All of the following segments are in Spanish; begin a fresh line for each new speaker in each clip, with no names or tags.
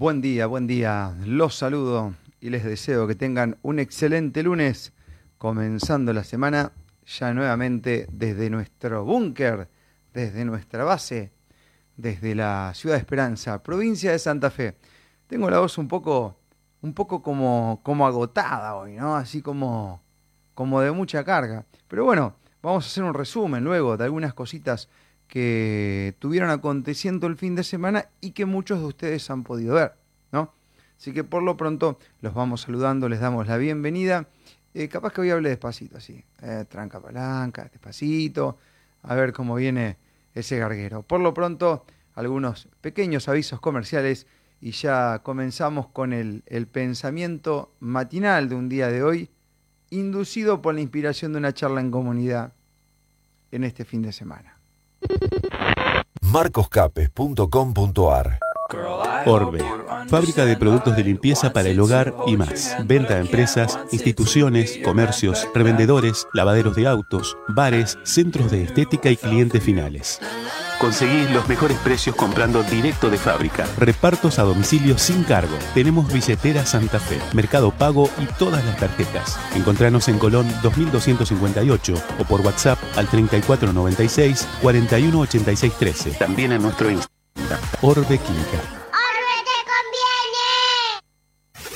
Buen día, buen día. Los saludo y les deseo que tengan un excelente lunes, comenzando la semana ya nuevamente desde nuestro búnker, desde nuestra base, desde la ciudad de Esperanza, provincia de Santa Fe. Tengo la voz un poco, un poco como, como agotada hoy, ¿no? Así como, como de mucha carga. Pero bueno, vamos a hacer un resumen luego de algunas cositas que tuvieron aconteciendo el fin de semana y que muchos de ustedes han podido ver. Así que por lo pronto los vamos saludando, les damos la bienvenida. Eh, capaz que hoy hable despacito, así, eh, tranca palanca, despacito, a ver cómo viene ese garguero. Por lo pronto, algunos pequeños avisos comerciales y ya comenzamos con el, el pensamiento matinal de un día de hoy, inducido por la inspiración de una charla en comunidad en este fin de semana.
Marcoscapes.com.ar
Orbe, fábrica de productos de limpieza para el hogar y más. Venta a empresas, instituciones, comercios, revendedores, lavaderos de autos, bares, centros de estética y clientes finales. Conseguís los mejores precios comprando directo de fábrica. Repartos a domicilio sin cargo. Tenemos billetera Santa Fe, Mercado Pago y todas las tarjetas. Encontranos en Colón 2258 o por WhatsApp al 3496 418613. También en nuestro Instagram. Orbe Química.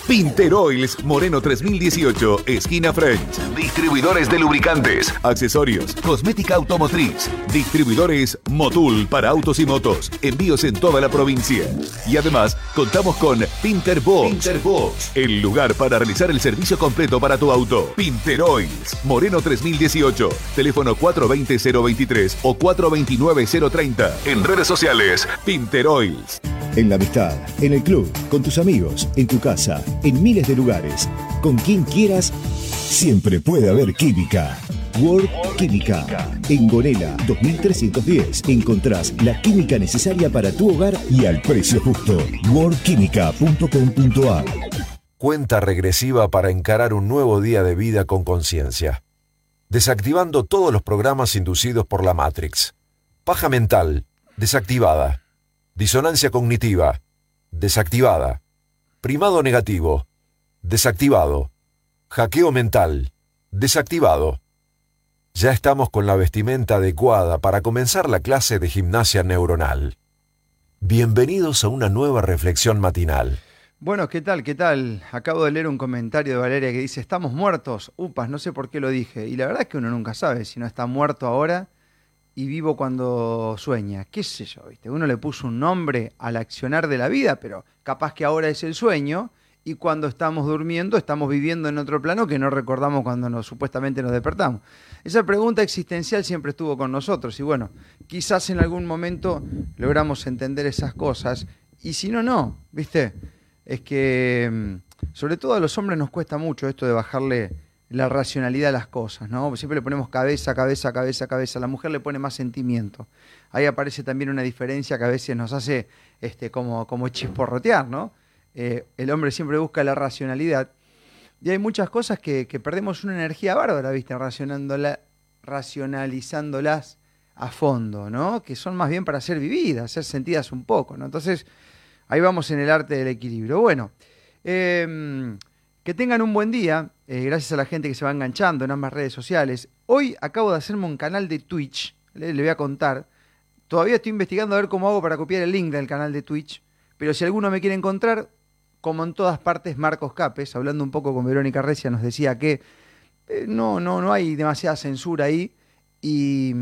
Pinteroils Moreno 3018, esquina French. Distribuidores de lubricantes, accesorios, cosmética automotriz. Distribuidores Motul para autos y motos. Envíos en toda la provincia. Y además, contamos con Pinterbox. Pinterbox, el lugar para realizar el servicio completo para tu auto. Pinteroils Moreno 3018, teléfono 420-023 o 429-030. En redes sociales, Pinteroils.
En la amistad, en el club, con tus amigos, en tu casa, en miles de lugares, con quien quieras, siempre puede haber química. World Química. En Gonela 2310 encontrás la química necesaria para tu hogar y al precio justo. worldquímica.com.ar
Cuenta regresiva para encarar un nuevo día de vida con conciencia. Desactivando todos los programas inducidos por la Matrix. Paja mental, desactivada. Disonancia cognitiva, desactivada. Primado negativo, desactivado. Hackeo mental, desactivado. Ya estamos con la vestimenta adecuada para comenzar la clase de gimnasia neuronal. Bienvenidos a una nueva reflexión matinal.
Bueno, ¿qué tal? ¿Qué tal? Acabo de leer un comentario de Valeria que dice, estamos muertos. Upas, no sé por qué lo dije. Y la verdad es que uno nunca sabe si no está muerto ahora y vivo cuando sueña. ¿Qué sé yo? ¿viste? Uno le puso un nombre al accionar de la vida, pero capaz que ahora es el sueño y cuando estamos durmiendo estamos viviendo en otro plano que no recordamos cuando nos, supuestamente nos despertamos. Esa pregunta existencial siempre estuvo con nosotros y bueno, quizás en algún momento logramos entender esas cosas y si no, no, ¿viste? Es que mm, sobre todo a los hombres nos cuesta mucho esto de bajarle la racionalidad de las cosas, ¿no? Siempre le ponemos cabeza, cabeza, cabeza, cabeza. La mujer le pone más sentimiento. Ahí aparece también una diferencia que a veces nos hace este, como, como chisporrotear, ¿no? Eh, el hombre siempre busca la racionalidad. Y hay muchas cosas que, perdemos una energía bárbara, ¿viste? racionalizándolas a fondo, ¿no? Que son más bien para ser vividas, ser sentidas un poco, ¿no? Entonces, ahí vamos en el arte del equilibrio. Bueno, eh, que tengan un buen día, eh, gracias a la gente que se va enganchando en ambas redes sociales. Hoy acabo de hacerme un canal de Twitch, le, voy a contar. Todavía estoy investigando a ver cómo hago para copiar el link del canal de Twitch, pero si alguno me quiere encontrar, como en todas partes, Marcos Capes, hablando un poco con Verónica Recia, nos decía que eh, no, no, no hay demasiada censura ahí y,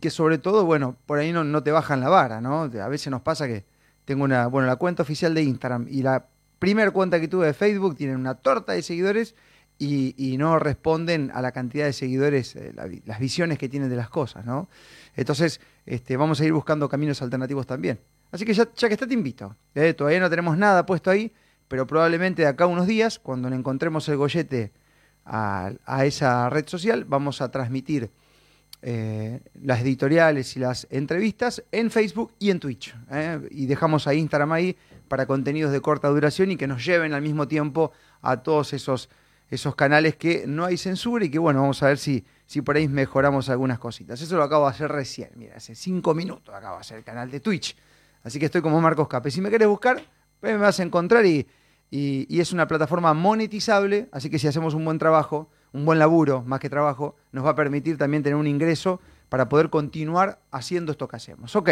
que sobre todo, bueno, por ahí no, no te bajan la vara, ¿no? A veces nos pasa que tengo una, bueno, la cuenta oficial de Instagram y la primer cuenta que tuve de Facebook, tienen una torta de seguidores y, no responden a la cantidad de seguidores, eh, las visiones que tienen de las cosas, ¿no? Entonces, este, vamos a ir buscando caminos alternativos también. Así que ya, que está, te invito. ¿eh? todavía no tenemos nada puesto ahí, pero probablemente de acá unos días, cuando le encontremos el gollete a, esa red social, vamos a transmitir eh, las editoriales y las entrevistas en Facebook y en Twitch. Y dejamos a Instagram ahí para contenidos de corta duración y que nos lleven al mismo tiempo a todos esos, esos canales que no hay censura y que bueno, vamos a ver si, si por ahí mejoramos algunas cositas. Eso lo acabo de hacer recién, mira, hace cinco minutos acabo de hacer el canal de Twitch. Así que estoy como Marcos Cape. Si me querés buscar, Pues me vas a encontrar y, y, es una plataforma monetizable, así que si hacemos un buen trabajo, un buen laburo, más que trabajo, nos va a permitir también tener un ingreso para poder continuar haciendo esto que hacemos. Ok,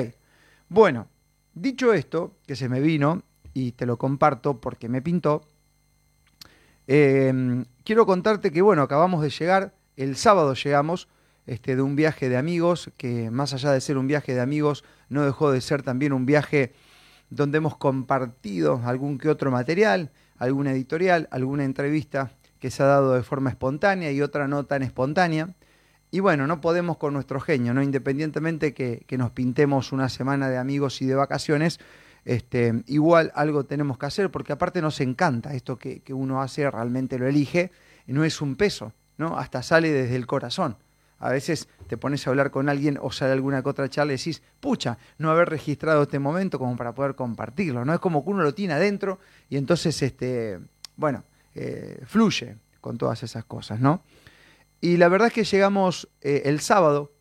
bueno, dicho esto, que se me vino y te lo comparto porque me pintó, eh, quiero contarte que, bueno, acabamos de llegar, el sábado llegamos este, de un viaje de amigos, que más allá de ser un viaje de amigos, no dejó de ser también un viaje donde hemos compartido algún que otro material, alguna editorial, alguna entrevista que se ha dado de forma espontánea y otra no tan espontánea. Y bueno, no podemos con nuestro genio, ¿no? Independientemente que, nos pintemos una semana de amigos y de vacaciones, este, igual algo tenemos que hacer, porque aparte nos encanta esto que, que uno hace, realmente lo elige, no es un peso, ¿no? Hasta sale desde el corazón. A veces te pones a hablar con alguien o sale alguna que otra charla y decís, pucha, no haber registrado este momento como para poder compartirlo, ¿no? Es como que uno lo tiene adentro y entonces, este, bueno, eh, fluye con todas esas cosas, ¿no? Y la verdad es que llegamos eh, el sábado,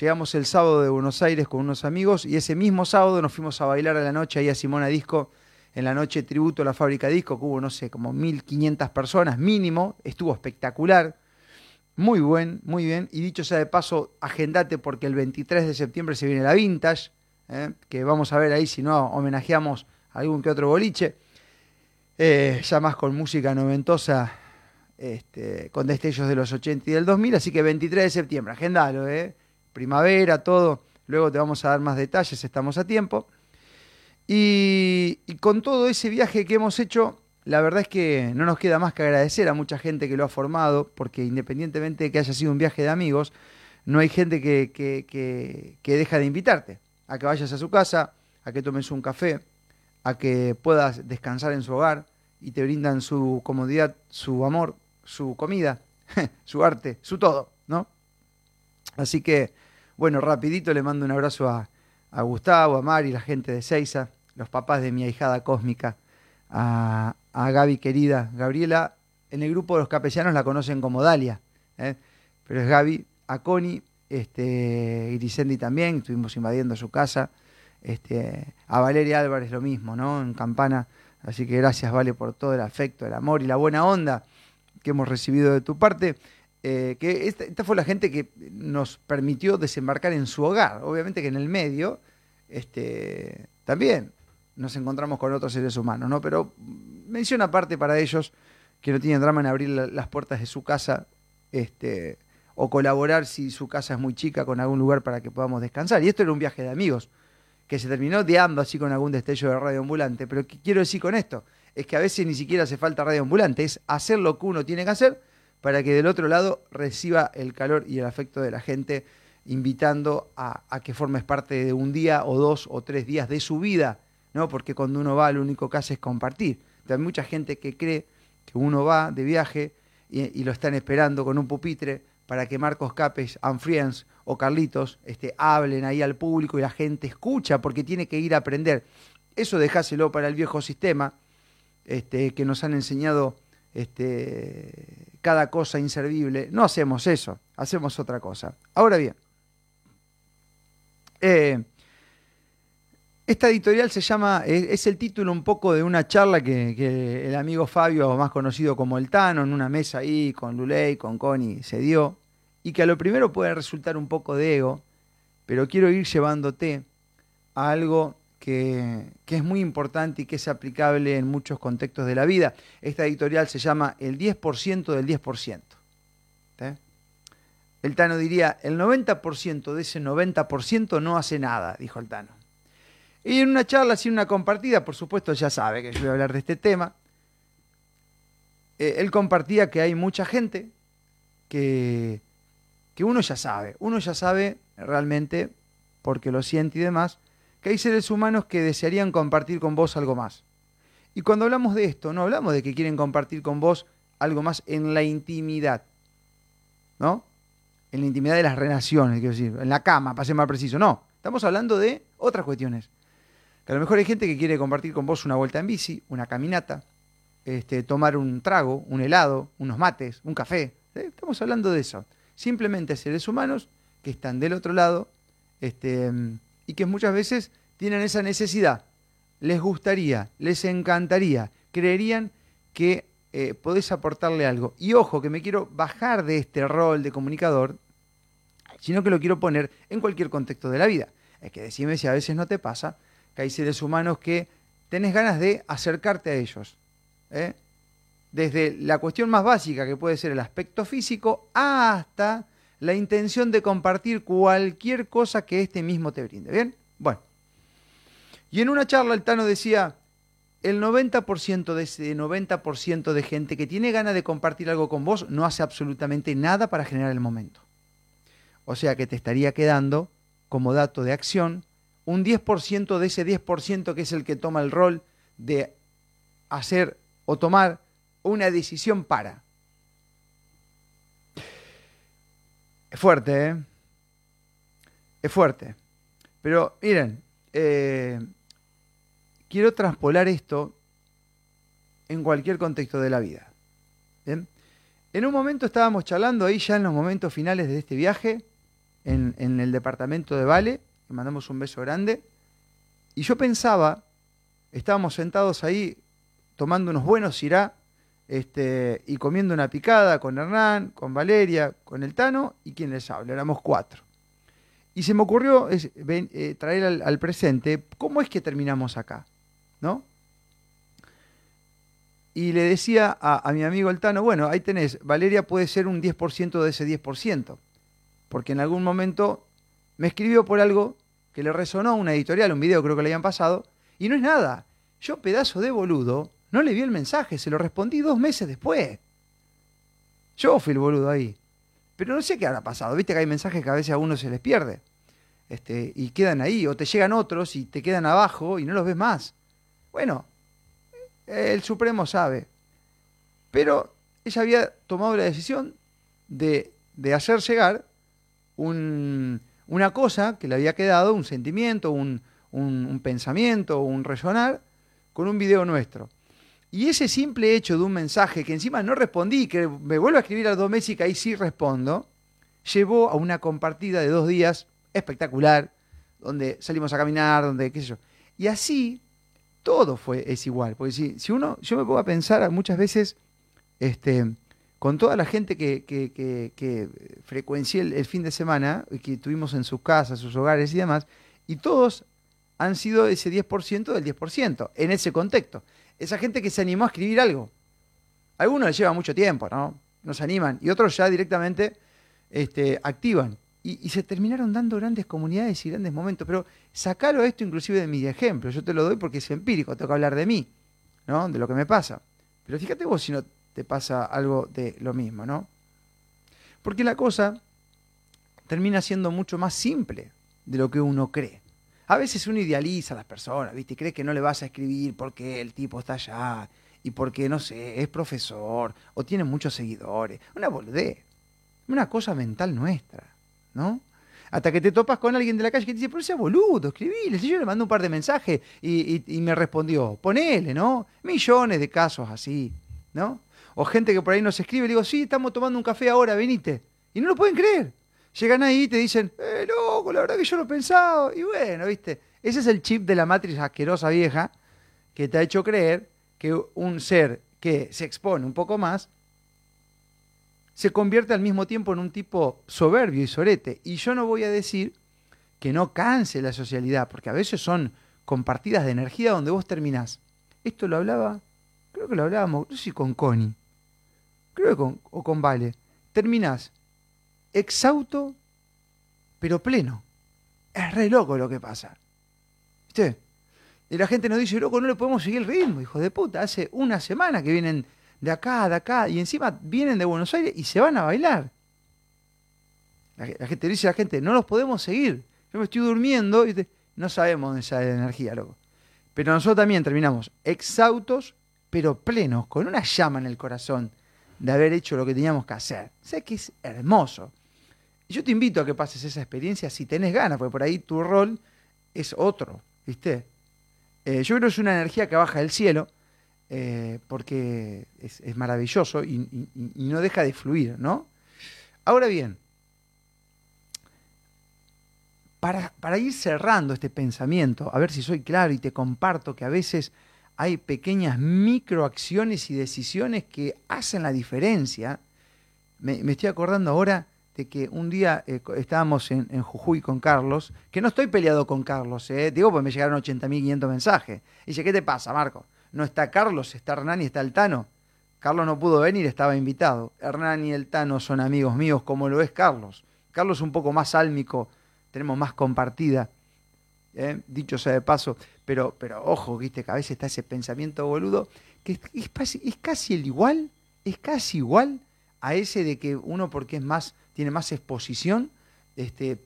llegamos el sábado de Buenos Aires con unos amigos y ese mismo sábado nos fuimos a bailar a la noche ahí a Simona Disco, en la noche tributo a la fábrica Disco, que hubo, no sé, como 1500 personas mínimo, estuvo espectacular muy buen, muy bien. Y dicho sea de paso, agendate porque el 23 de septiembre se viene la Vintage, ¿eh? que vamos a ver ahí si no homenajeamos a algún que otro boliche. Eh, ya más con música noventosa, este, con destellos de los 80 y del 2000. Así que 23 de septiembre, agendalo, ¿eh? primavera, todo. Luego te vamos a dar más detalles, estamos a tiempo. y con todo ese viaje que hemos hecho, la verdad es que no nos queda más que agradecer a mucha gente que lo ha formado, porque independientemente de que haya sido un viaje de amigos, no hay gente que, que, deja de invitarte a que vayas a su casa, a que tomes un café, a que puedas descansar en su hogar y te brindan su comodidad, su amor, su comida, su arte, su todo, ¿no? Así que, bueno, rapidito le mando un abrazo a, a Gustavo, a Mari, la gente de Seiza, los papás de mi ahijada cósmica, a, a Gaby querida. Gabriela, en el grupo de los capellanos la conocen como Dalia, ¿eh? pero es Gaby, a Connie, este, Grisendi también, estuvimos invadiendo su casa, este, a Valeria Álvarez lo mismo, ¿no? En Campana, así que gracias Vale por todo el afecto, el amor y la buena onda que hemos recibido de tu parte. Eh, que esta, fue la gente que nos permitió desembarcar en su hogar. Obviamente que en el medio, este, también nos encontramos con otros seres humanos, ¿no? Pero mención aparte para ellos que no tienen drama en abrir las puertas de su casa este, o colaborar si su casa es muy chica con algún lugar para que podamos descansar. Y esto era un viaje de amigos que se terminó deando así con algún destello de radio ambulante. Pero ¿qué quiero decir con esto? Es que a veces ni siquiera hace falta radio ambulante, es hacer lo que uno tiene que hacer para que del otro lado reciba el calor y el afecto de la gente, invitando a, que formes parte de un día o dos o tres días de su vida, ¿no? Porque cuando uno va lo único que hace es compartir. Hay mucha gente que cree que uno va de viaje y, lo están esperando con un pupitre para que Marcos Capes, Anfriens o Carlitos este, hablen ahí al público y la gente escucha porque tiene que ir a aprender. Eso dejáselo para el viejo sistema este, que nos han enseñado este, cada cosa inservible. No hacemos eso, hacemos otra cosa. Ahora bien, eh, esta editorial se llama, es, el título un poco de una charla que, el amigo Fabio, más conocido como el Tano, en una mesa ahí con Luley, con Connie, se dio, y que a lo primero puede resultar un poco de ego, pero quiero ir llevándote a algo que, es muy importante y que es aplicable en muchos contextos de la vida. Esta editorial se llama El 10% del 10%. El Tano diría, el 90% de ese 90% no hace nada, dijo el Tano. Y en una charla, así una compartida, por supuesto ya sabe que yo voy a hablar de este tema, eh, él compartía que hay mucha gente que, que uno ya sabe, uno ya sabe realmente, porque lo siente y demás, que hay seres humanos que desearían compartir con vos algo más. Y cuando hablamos de esto, no hablamos de que quieren compartir con vos algo más en la intimidad, ¿no? En la intimidad de las relaciones, quiero decir, en la cama, para ser más preciso, no. Estamos hablando de otras cuestiones. Que a lo mejor hay gente que quiere compartir con vos una vuelta en bici, una caminata, este, tomar un trago, un helado, unos mates, un café. ¿eh? Estamos hablando de eso. Simplemente seres humanos que están del otro lado este, y que muchas veces tienen esa necesidad les gustaría, les encantaría, creerían que eh, podés aportarle algo. Y ojo, que me quiero bajar de este rol de comunicador, sino que lo quiero poner en cualquier contexto de la vida. Es que decime si a veces no te pasa que hay seres humanos que tenés ganas de acercarte a ellos. ¿eh? Desde la cuestión más básica, que puede ser el aspecto físico, hasta la intención de compartir cualquier cosa que este mismo te brinde. ¿Bien? Bueno. Y en una charla el Tano decía, el 90% de ese 90% de gente que tiene ganas de compartir algo con vos no hace absolutamente nada para generar el momento. O sea que te estaría quedando como dato de acción un 10% de ese 10% que es el que toma el rol de hacer o tomar una decisión para. Es fuerte, ¿eh? Es fuerte. Pero miren, eh, quiero traspolar esto en cualquier contexto de la vida. En un momento estábamos charlando ahí ya en los momentos finales de este viaje, en, en el departamento de Vale, le mandamos un beso grande, y yo pensaba, estábamos sentados ahí tomando unos buenos irá este, y comiendo una picada con Hernán, con Valeria, con el Tano y quien les habla, éramos cuatro. Y se me ocurrió eh, traer al, presente cómo es que terminamos acá, ¿no? Y le decía a, a mi amigo el Tano, bueno, ahí tenés, Valeria puede ser un 10% de ese 10%, porque en algún momento me escribió por algo que le resonó una editorial, un video creo que le habían pasado, y no es nada. Yo, pedazo de boludo, no le vi el mensaje, se lo respondí dos meses después. Yo fui el boludo ahí. Pero no sé qué habrá pasado. Viste que hay mensajes que a veces a uno se les pierde. Este, y quedan ahí. O te llegan otros y te quedan abajo y no los ves más. Bueno, el Supremo sabe. Pero ella había tomado la decisión de, de hacer llegar un, una cosa que le había quedado, un sentimiento, un, un, pensamiento, un resonar, con un video nuestro. Y ese simple hecho de un mensaje que encima no respondí, que me vuelvo a escribir a dos meses y que ahí sí respondo, llevó a una compartida de dos días espectacular, donde salimos a caminar, donde qué sé yo. Y así todo fue, es igual. Porque si, si uno, yo me pongo a pensar muchas veces, este, con toda la gente que, que, que, frecuencié el, fin de semana, que tuvimos en sus casas, sus hogares y demás, y todos han sido ese 10% del 10%, en ese contexto esa gente que se animó a escribir algo. algunos les lleva mucho tiempo, ¿no? No se animan. Y otros ya directamente este, activan. Y, se terminaron dando grandes comunidades y grandes momentos. Pero sacalo esto inclusive de mi ejemplo. Yo te lo doy porque es empírico, tengo que hablar de mí, ¿no? De lo que me pasa. Pero fíjate vos si no te pasa algo de lo mismo, ¿no? Porque la cosa termina siendo mucho más simple de lo que uno cree. A veces uno idealiza a las personas, ¿viste? Y cree que no le vas a escribir porque el tipo está allá y porque, no sé, es profesor o tiene muchos seguidores. Una boludez. Una cosa mental nuestra, ¿no? Hasta que te topas con alguien de la calle que te dice, pero sea boludo, escribile. Yo le mando un par de mensajes y, y, me respondió, ponele, ¿no? Millones de casos así, ¿no? O gente que por ahí nos escribe y digo, sí, estamos tomando un café ahora, venite. Y no lo pueden creer. Llegan ahí y te dicen, eh, loco, la verdad que yo lo he pensado. Y bueno, viste, ese es el chip de la matriz asquerosa vieja que te ha hecho creer que un ser que se expone un poco más se convierte al mismo tiempo en un tipo soberbio y sorete. Y yo no voy a decir que no canse la socialidad, porque a veces son compartidas de energía donde vos terminás. Esto lo hablaba, creo que lo hablábamos, no si con Connie, creo que con, o con Vale. Terminás exhausto, pero pleno. Es re loco lo que pasa. ¿Viste? Y la gente nos dice, loco, no le podemos seguir el ritmo, hijo de puta. Hace una semana que vienen de acá, de acá, y encima vienen de Buenos Aires y se van a bailar. La, gente dice a la gente, no los podemos seguir. Yo me estoy durmiendo y no sabemos la energía, loco. Pero nosotros también terminamos exhaustos, pero plenos, con una llama en el corazón de haber hecho lo que teníamos que hacer. Sé que es hermoso. Yo te invito a que pases esa experiencia si tenés ganas, porque por ahí tu rol es otro, ¿viste? Eh, yo creo que es una energía que baja del cielo, eh, porque es, maravilloso y, no deja de fluir, ¿no? Ahora bien, para, para ir cerrando este pensamiento, a ver si soy claro y te comparto que a veces hay pequeñas microacciones y decisiones que hacen la diferencia. Me, estoy acordando ahora de que un día eh, estábamos en, Jujuy con Carlos, que no estoy peleado con Carlos, eh, digo, pues me llegaron 80.500 mensajes. Y dice, ¿qué te pasa, Marco? No está Carlos, está Hernán y está el Tano. Carlos no pudo venir, estaba invitado. Hernán y el Tano son amigos míos, como lo es Carlos. Carlos es un poco más álmico, tenemos más compartida, eh, dicho sea de paso, pero, pero ojo, viste que a veces está ese pensamiento boludo, que es, casi el igual, es casi igual a ese de que uno porque es más, tiene más exposición, este,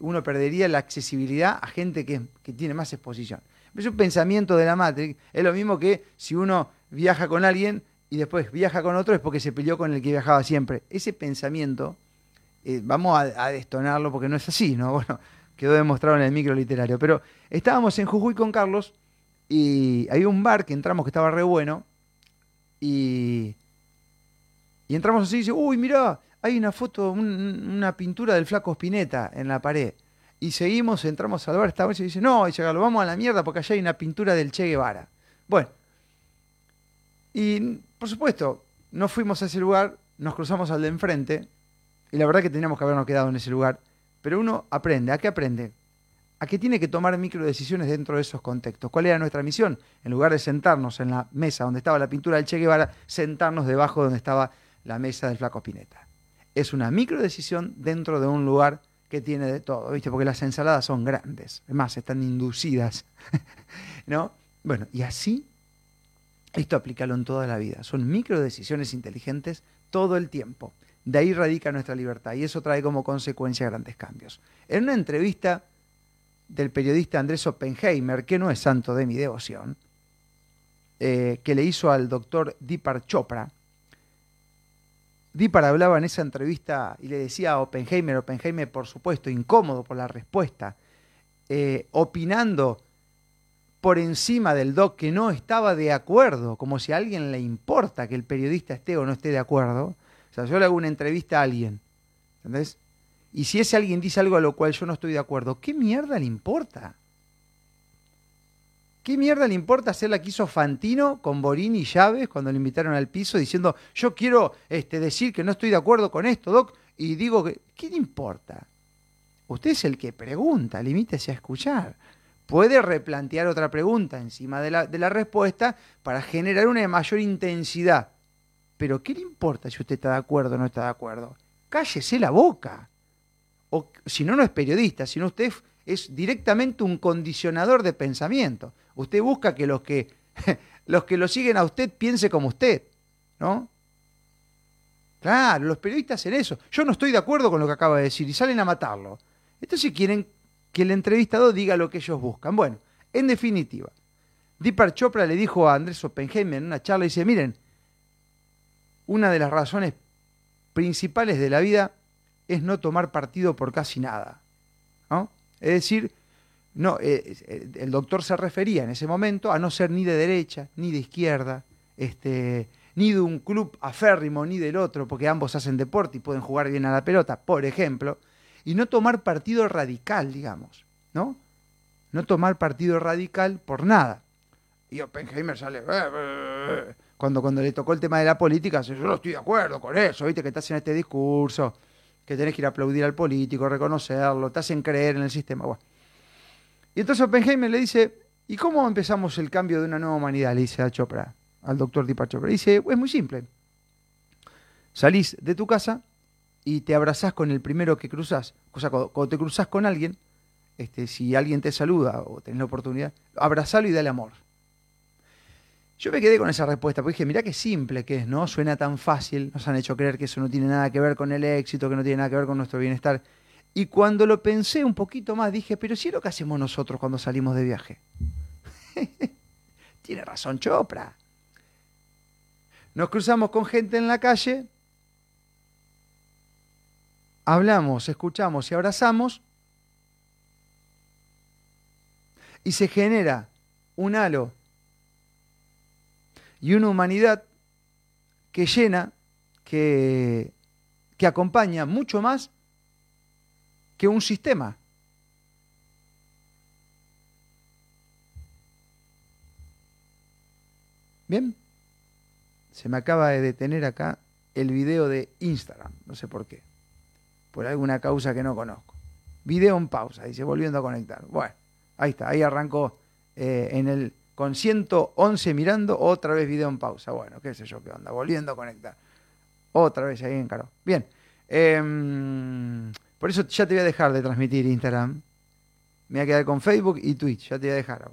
uno perdería la accesibilidad a gente que, que tiene más exposición. Es un pensamiento de la Matrix. Es lo mismo que si uno viaja con alguien y después viaja con otro es porque se peleó con el que viajaba siempre. Ese pensamiento, eh, vamos a, a, destonarlo porque no es así, ¿no? Bueno, quedó demostrado en el micro literario. Pero estábamos en Jujuy con Carlos y hay un bar que entramos que estaba re bueno y, y entramos así y dice, uy, mirá, hay una foto, una pintura del flaco Spinetta en la pared. Y seguimos, entramos al bar, esta vez y dice, no, dice, lo vamos a la mierda porque allá hay una pintura del Che Guevara. Bueno, y por supuesto, no fuimos a ese lugar, nos cruzamos al de enfrente, y la verdad que teníamos que habernos quedado en ese lugar. Pero uno aprende, ¿a qué aprende? A que tiene que tomar micro decisiones dentro de esos contextos. ¿Cuál era nuestra misión? En lugar de sentarnos en la mesa donde estaba la pintura del Che Guevara, sentarnos debajo donde estaba la mesa del Flaco Spinetta. Es una micro decisión dentro de un lugar que tiene de todo, ¿viste? Porque las ensaladas son grandes, además están inducidas, ¿no? Bueno, y así, esto aplícalo en toda la vida. Son micro decisiones inteligentes todo el tiempo. De ahí radica nuestra libertad y eso trae como consecuencia grandes cambios. En una entrevista del periodista Andrés Oppenheimer, que no es santo de mi devoción, eh, que le hizo al doctor Deepak Chopra, Dipar hablaba en esa entrevista y le decía a Oppenheimer, Oppenheimer por supuesto incómodo por la respuesta, eh, opinando por encima del doc que no estaba de acuerdo, como si a alguien le importa que el periodista esté o no esté de acuerdo. Sea, yo le hago una entrevista a alguien, ¿entendés? Y si ese alguien dice algo a lo cual yo no estoy de acuerdo, ¿qué mierda le importa? ¿Qué mierda le importa hacer la que hizo Fantino con Borini y Llaves cuando le invitaron al piso diciendo, yo quiero este, decir que no estoy de acuerdo con esto, Doc? Y digo, que, ¿qué le importa? Usted es el que pregunta, limítese a escuchar. Puede replantear otra pregunta encima de la, de la respuesta para generar una mayor intensidad. Pero ¿qué le importa si usted está de acuerdo o no está de acuerdo? Cállese la boca. O si no, no es periodista, sino usted es directamente un condicionador de pensamiento. Usted busca que los que, los que lo siguen a usted piense como usted, ¿no? Claro, los periodistas hacen eso. Yo no estoy de acuerdo con lo que acaba de decir y salen a matarlo. Entonces quieren que el entrevistado diga lo que ellos buscan. Bueno, en definitiva, Deepak Chopra le dijo a Andrés Oppenheimer en una charla, dice, miren, una de las razones principales de la vida es no tomar partido por casi nada. ¿no? Es decir, no, eh, eh, el doctor se refería en ese momento a no ser ni de derecha, ni de izquierda, este, ni de un club aférrimo, ni del otro, porque ambos hacen deporte y pueden jugar bien a la pelota, por ejemplo, y no tomar partido radical, digamos, ¿no? No tomar partido radical por nada. Y Oppenheimer sale, eh, cuando, cuando le tocó el tema de la política, yo no estoy de acuerdo con eso, viste que estás en este discurso, que tenés que ir a aplaudir al político, reconocerlo, te hacen creer en el sistema. Y entonces Oppenheimer le dice, ¿y cómo empezamos el cambio de una nueva humanidad? Le dice a Chopra, al doctor Deepak Chopra. Dice, es muy simple. Salís de tu casa y te abrazás con el primero que cruzas. O sea, cuando, te cruzas con alguien, este, si alguien te saluda o tenés la oportunidad, abrazalo y dale amor. Yo me quedé con esa respuesta, porque dije, mirá qué simple que es, ¿no? Suena tan fácil, nos han hecho creer que eso no tiene nada que ver con el éxito, que no tiene nada que ver con nuestro bienestar. Y cuando lo pensé un poquito más, dije, pero si es lo que hacemos nosotros cuando salimos de viaje. tiene razón Chopra. Nos cruzamos con gente en la calle, hablamos, escuchamos y abrazamos, y se genera un halo y una humanidad que llena, que, que acompaña mucho más que un sistema. Bien, se me acaba de detener acá el video de Instagram, no sé por qué, por alguna causa que no conozco. Video en pausa, dice, volviendo a conectar. Bueno, ahí está, ahí arrancó eh, en el con 111 mirando, otra vez video en pausa. Bueno, qué sé yo qué onda, volviendo a conectar. Otra vez ahí encaró. Bien, em, por eso ya te voy a dejar de transmitir Instagram. Me voy a quedar con Facebook y Twitch, ya te voy a dejar.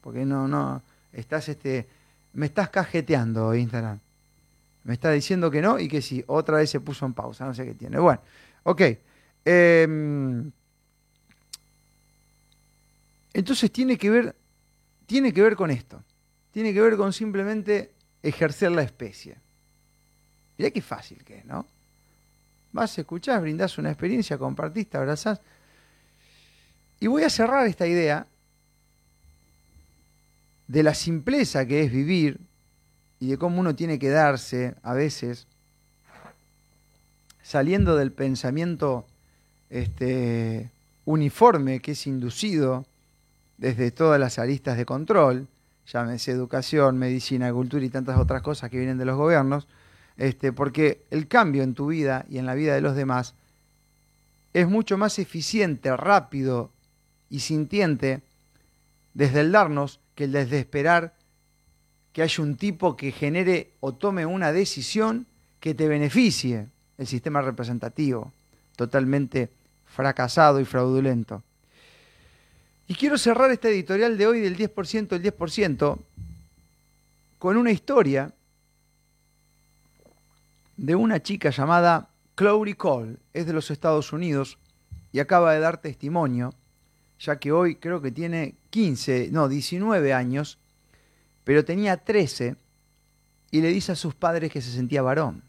Porque no, no, estás este, me estás cajeteando Instagram. Me está diciendo que no y que sí. Otra vez se puso en pausa, no sé qué tiene. Bueno, ok. Em, entonces tiene que ver, tiene que ver con esto. Tiene que ver con simplemente ejercer la especie. Mirá qué fácil que es, ¿no? Vas, escuchás, brindás una experiencia, compartís, te abrazás. Y voy a cerrar esta idea de la simpleza que es vivir y de cómo uno tiene que darse a veces saliendo del pensamiento este, uniforme que es inducido desde todas las aristas de control, llámese educación, medicina, cultura y tantas otras cosas que vienen de los gobiernos, este, porque el cambio en tu vida y en la vida de los demás es mucho más eficiente, rápido y sintiente desde el darnos que el desde esperar que haya un tipo que genere o tome una decisión que te beneficie el sistema representativo, totalmente fracasado y fraudulento. Y quiero cerrar este editorial de hoy del 10%, el 10%, con una historia de una chica llamada Chloe Cole, es de los Estados Unidos y acaba de dar testimonio, ya que hoy creo que tiene 15, no, 19 años, pero tenía 13 y le dice a sus padres que se sentía varón.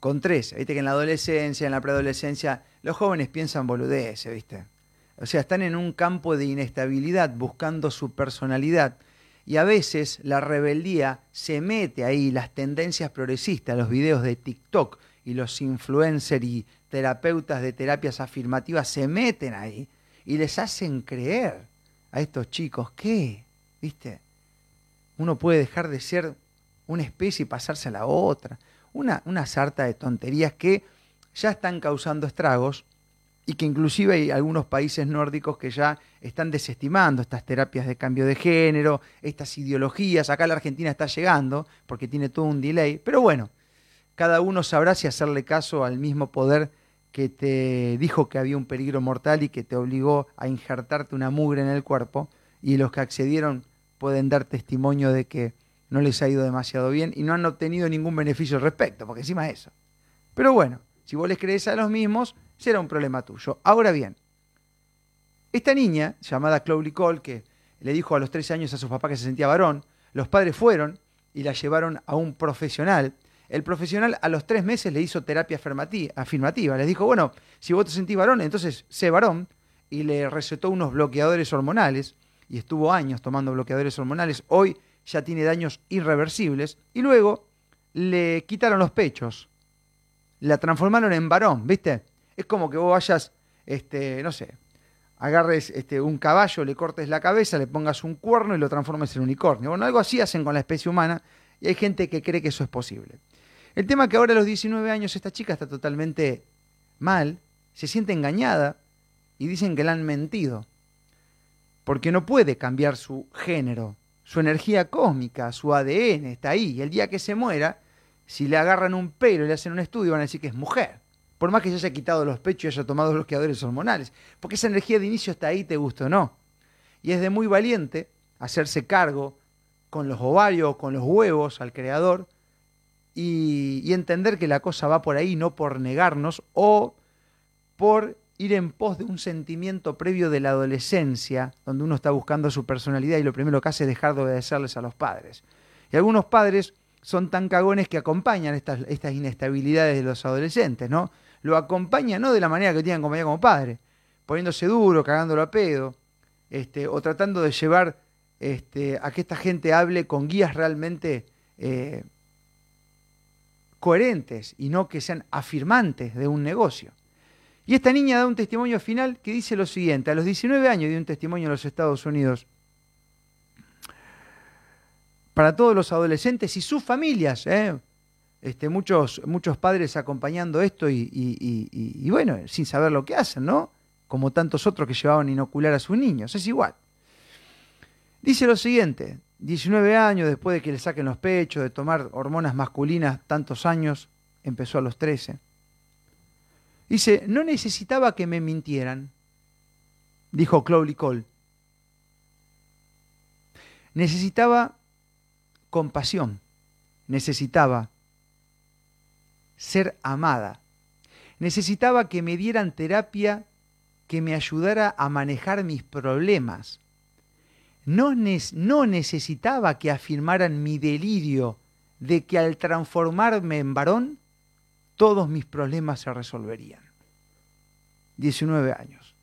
Con 13, viste que en la adolescencia, en la preadolescencia, los jóvenes piensan boludeces, viste. O sea, están en un campo de inestabilidad buscando su personalidad y a veces la rebeldía se mete ahí, las tendencias progresistas, los videos de TikTok y los influencers y terapeutas de terapias afirmativas se meten ahí y les hacen creer a estos chicos que, ¿viste? Uno puede dejar de ser una especie y pasarse a la otra. Una, una sarta de tonterías que ya están causando estragos y que inclusive hay algunos países nórdicos que ya están desestimando estas terapias de cambio de género, estas ideologías. Acá la Argentina está llegando porque tiene todo un delay. Pero bueno, cada uno sabrá si hacerle caso al mismo poder que te dijo que había un peligro mortal y que te obligó a injertarte una mugre en el cuerpo, y los que accedieron pueden dar testimonio de que no les ha ido demasiado bien y no han obtenido ningún beneficio al respecto, porque encima es eso. Pero bueno, si vos les crees a los mismos, será un problema tuyo. Ahora bien, esta niña, llamada Chloe Cole, que le dijo a los 13 años a su papá que se sentía varón, los padres fueron y la llevaron a un profesional el profesional a los tres meses le hizo terapia afirmativa. Les dijo, bueno, si vos te sentís varón, entonces sé varón. Y le recetó unos bloqueadores hormonales. Y estuvo años tomando bloqueadores hormonales. Hoy ya tiene daños irreversibles. Y luego le quitaron los pechos. La transformaron en varón, ¿viste? Es como que vos vayas, este, no sé, agarres este, un caballo, le cortes la cabeza, le pongas un cuerno y lo transformes en unicornio. Bueno, algo así hacen con la especie humana y hay gente que cree que eso es posible. El tema es que ahora a los 19 años esta chica está totalmente mal, se siente engañada y dicen que la han mentido. Porque no puede cambiar su género, su energía cósmica, su ADN está ahí. Y el día que se muera, si le agarran un pelo y le hacen un estudio, van a decir que es mujer. Por más que se haya quitado los pechos y haya tomado bloqueadores hormonales. Porque esa energía de inicio está ahí, te gusta o no. Y es de muy valiente hacerse cargo con los ovarios, con los huevos al creador, y, entender que la cosa va por ahí, no por negarnos o por ir en pos de un sentimiento previo de la adolescencia, donde uno está buscando su personalidad y lo primero que hace es dejar de obedecerles a los padres. Y algunos padres son tan cagones que acompañan estas, estas inestabilidades de los adolescentes, ¿no? Lo acompañan no de la manera que tienen acompañado como padre, poniéndose duro, cagándolo a pedo, este, o tratando de llevar este, a que esta gente hable con guías realmente eh, coherentes y no que sean afirmantes de un negocio. Y esta niña da un testimonio final que dice lo siguiente, a los 19 años dio un testimonio en los Estados Unidos. Para todos los adolescentes y sus familias. ¿eh? Este, muchos, muchos padres acompañando esto y, y, bueno, sin saber lo que hacen, ¿no? Como tantos otros que llevaban a inocular a sus niños, es igual. Dice lo siguiente, 19 años después de que le saquen los pechos, de tomar hormonas masculinas tantos años, empezó a los 13. Dice, no necesitaba que me mintieran, dijo Crowley Cole. Necesitaba compasión, necesitaba ser amada. Necesitaba que me dieran terapia que me ayudara a manejar mis problemas. No, no, necesitaba que afirmaran mi delirio de que al transformarme en varón, todos mis problemas se resolverían. 19 años.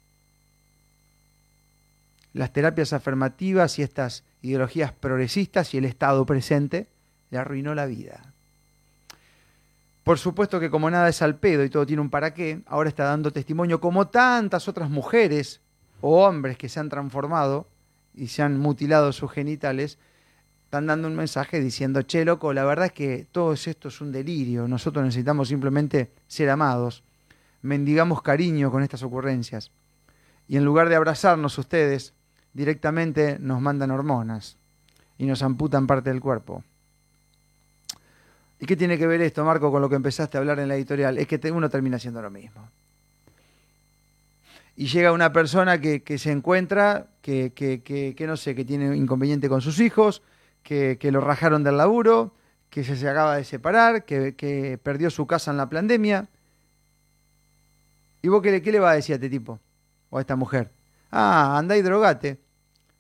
Las terapias afirmativas y estas ideologías progresistas y el Estado presente le arruinó la vida. Por supuesto que como nada es al pedo y todo tiene un para qué, ahora está dando testimonio como tantas otras mujeres o hombres que se han transformado y se han mutilado sus genitales, están dando un mensaje diciendo, che, loco, la verdad es que todo esto es un delirio, nosotros necesitamos simplemente ser amados, mendigamos cariño con estas ocurrencias. Y en lugar de abrazarnos ustedes, directamente nos mandan hormonas y nos amputan parte del cuerpo. ¿Y qué tiene que ver esto, Marco, con lo que empezaste a hablar en la editorial? Es que uno termina haciendo lo mismo. Y llega una persona que, se encuentra, que, que, no sé, que tiene inconveniente con sus hijos, que, lo rajaron del laburo, que se, se acaba de separar, que, perdió su casa en la pandemia. ¿Y vos qué le, qué le va a decir a este tipo? O a esta mujer. Ah, andá y drogate.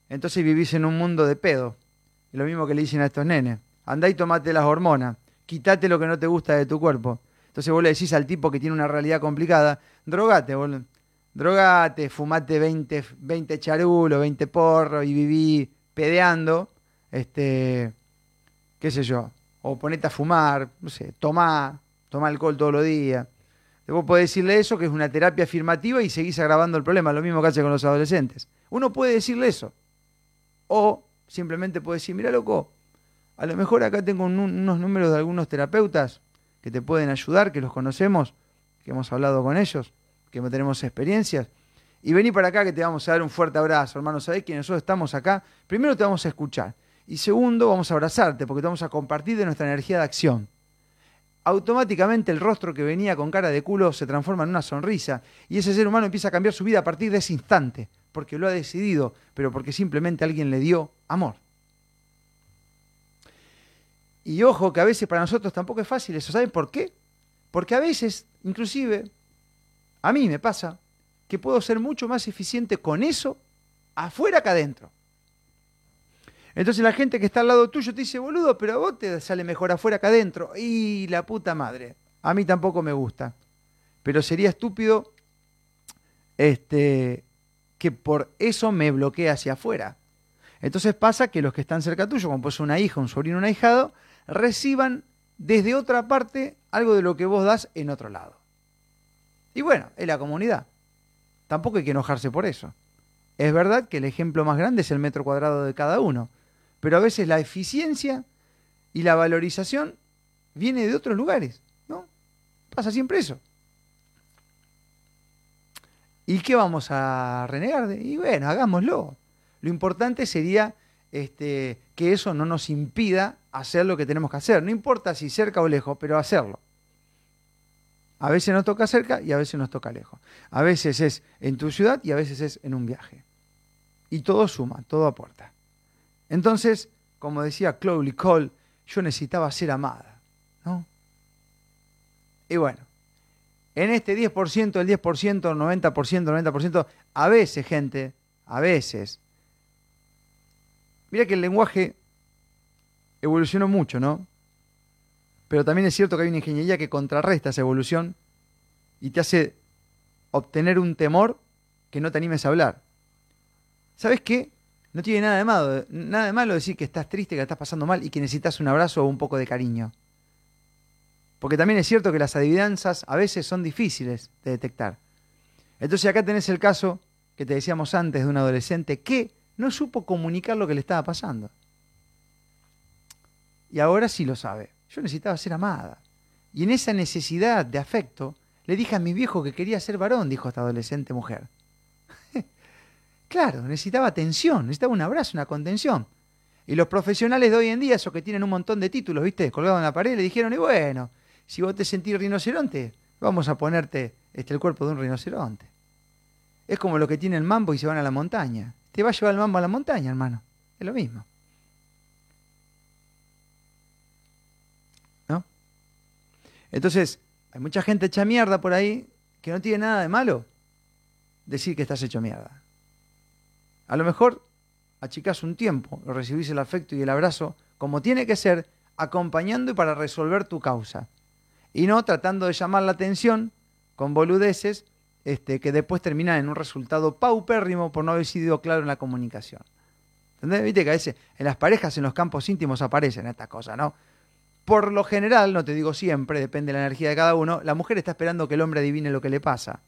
Entonces vivís en un mundo de pedo. Y lo mismo que le dicen a estos nenes. Andá y tomate las hormonas quítate lo que no te gusta de tu cuerpo. Entonces vos le decís al tipo que tiene una realidad complicada, drogate, boludo. Drogate, fumate 20, 20 charulos, 20 porros y viví pedeando, este, qué sé yo, o ponete a fumar, no sé, tomá, toma alcohol todos los días. Vos podés decirle eso, que es una terapia afirmativa y seguís agravando el problema, lo mismo que hace con los adolescentes. Uno puede decirle eso. O simplemente puede decir, mira loco, a lo mejor acá tengo unos números de algunos terapeutas que te pueden ayudar, que los conocemos, que hemos hablado con ellos, que tenemos experiencias. Y vení para acá que te vamos a dar un fuerte abrazo, hermano. Sabés que nosotros estamos acá. Primero te vamos a escuchar. Y segundo, vamos a abrazarte porque te vamos a compartir de nuestra energía de acción. Automáticamente el rostro que venía con cara de culo se transforma en una sonrisa y ese ser humano empieza a cambiar su vida a partir de ese instante, porque lo ha decidido, pero porque simplemente alguien le dio amor. Y ojo que a veces para nosotros tampoco es fácil eso. ¿Saben por qué? Porque a veces, inclusive, a mí me pasa que puedo ser mucho más eficiente con eso afuera que adentro. Entonces la gente que está al lado tuyo te dice, boludo, pero a vos te sale mejor afuera que adentro. Y la puta madre. A mí tampoco me gusta. Pero sería estúpido este, que por eso me bloquee hacia afuera. Entonces pasa que los que están cerca tuyo, como pues una hija, un sobrino, un ahijado, reciban desde otra parte algo de lo que vos das en otro lado. Y bueno, es la comunidad. Tampoco hay que enojarse por eso. Es verdad que el ejemplo más grande es el metro cuadrado de cada uno, pero a veces la eficiencia y la valorización viene de otros lugares, ¿no? Pasa siempre eso. ¿Y qué vamos a renegar? De? Y bueno, hagámoslo. Lo importante sería este, que eso no nos impida hacer lo que tenemos que hacer. No importa si cerca o lejos, pero hacerlo. A veces nos toca cerca y a veces nos toca lejos. A veces es en tu ciudad y a veces es en un viaje. Y todo suma, todo aporta. Entonces, como decía Chloe Cole, yo necesitaba ser amada. ¿no? Y bueno, en este 10%, el 10%, 90%, 90%, a veces, gente, a veces Mira que el lenguaje evolucionó mucho, ¿no? Pero también es cierto que hay una ingeniería que contrarresta esa evolución y te hace obtener un temor que no te animes a hablar. ¿Sabes qué? No tiene nada de malo, nada de malo decir que estás triste, que estás pasando mal y que necesitas un abrazo o un poco de cariño. Porque también es cierto que las adivinanzas a veces son difíciles de detectar. Entonces acá tenés el caso que te decíamos antes de un adolescente que no supo comunicar lo que le estaba pasando. y ahora sí lo sabe. Yo necesitaba ser amada. Y en esa necesidad de afecto, le dije a mi viejo que quería ser varón, dijo esta adolescente mujer. claro, necesitaba atención, necesitaba un abrazo, una contención. Y los profesionales de hoy en día, esos que tienen un montón de títulos, ¿viste? Colgados en la pared, le dijeron, y bueno, si vos te sentís rinoceronte, vamos a ponerte este, el cuerpo de un rinoceronte. Es como lo que tiene el mambo y se van a la montaña. Te va a llevar el mambo a la montaña, hermano. Es lo mismo. ¿No? Entonces, hay mucha gente hecha mierda por ahí que no tiene nada de malo decir que estás hecho mierda. A lo mejor achicás un tiempo, recibís el afecto y el abrazo como tiene que ser, acompañando y para resolver tu causa. Y no tratando de llamar la atención con boludeces este, que después terminan en un resultado paupérrimo por no haber sido claro en la comunicación. ¿Entendés? Viste que a veces en las parejas, en los campos íntimos aparecen estas cosas, ¿no? Por lo general, no te digo siempre, depende de la energía de cada uno, la mujer está esperando que el hombre adivine lo que le pasa.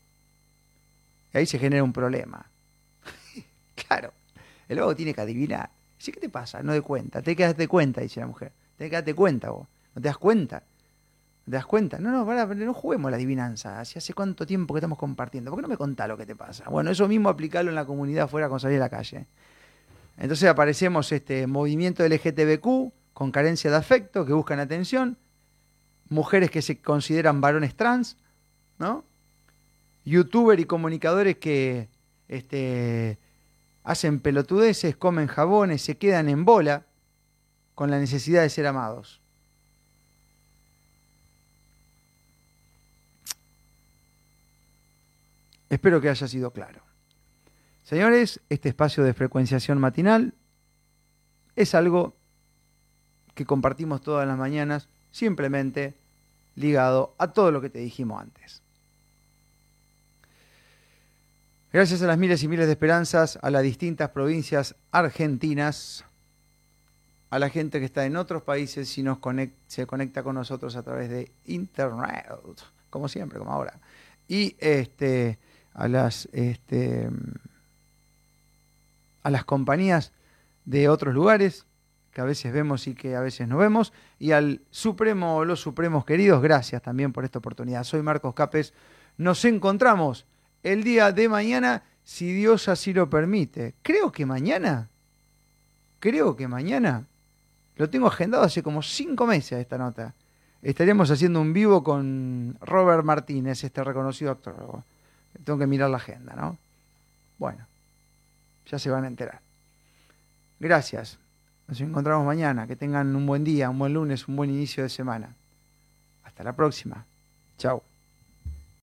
Y ahí se genera un problema. claro. El vago tiene que adivinar. ¿Sí qué te pasa? No de cuenta. Te que de cuenta, dice la mujer. Te que darte cuenta vos. ¿No te das cuenta? ¿No te das cuenta? No, no, para, no juguemos la adivinanza. ¿Hace, ¿Hace cuánto tiempo que estamos compartiendo? ¿Por qué no me contás lo que te pasa? Bueno, eso mismo aplicarlo en la comunidad afuera con salir a la calle. Entonces aparecemos este movimiento LGTBQ con carencia de afecto, que buscan atención, mujeres que se consideran varones trans, ¿no? Youtuber y comunicadores que este, hacen pelotudeces, comen jabones, se quedan en bola con la necesidad de ser amados. Espero que haya sido claro. Señores, este espacio de frecuenciación matinal es algo que compartimos todas las mañanas, simplemente ligado a todo lo que te dijimos antes. Gracias a las miles y miles de esperanzas, a las distintas provincias argentinas, a la gente que está en otros países y nos se conecta con nosotros a través de internet, como siempre, como ahora. Y este, a las este, a las compañías de otros lugares que a veces vemos y que a veces no vemos, y al Supremo o los Supremos queridos, gracias también por esta oportunidad. Soy Marcos Capes, nos encontramos el día de mañana, si Dios así lo permite. Creo que mañana, creo que mañana, lo tengo agendado hace como cinco meses esta nota. Estaríamos haciendo un vivo con Robert Martínez, este reconocido actor. Tengo que mirar la agenda, ¿no? Bueno, ya se van a enterar. Gracias. Nos encontramos mañana. Que tengan un buen día, un buen lunes, un buen inicio de semana. Hasta la próxima. Chao.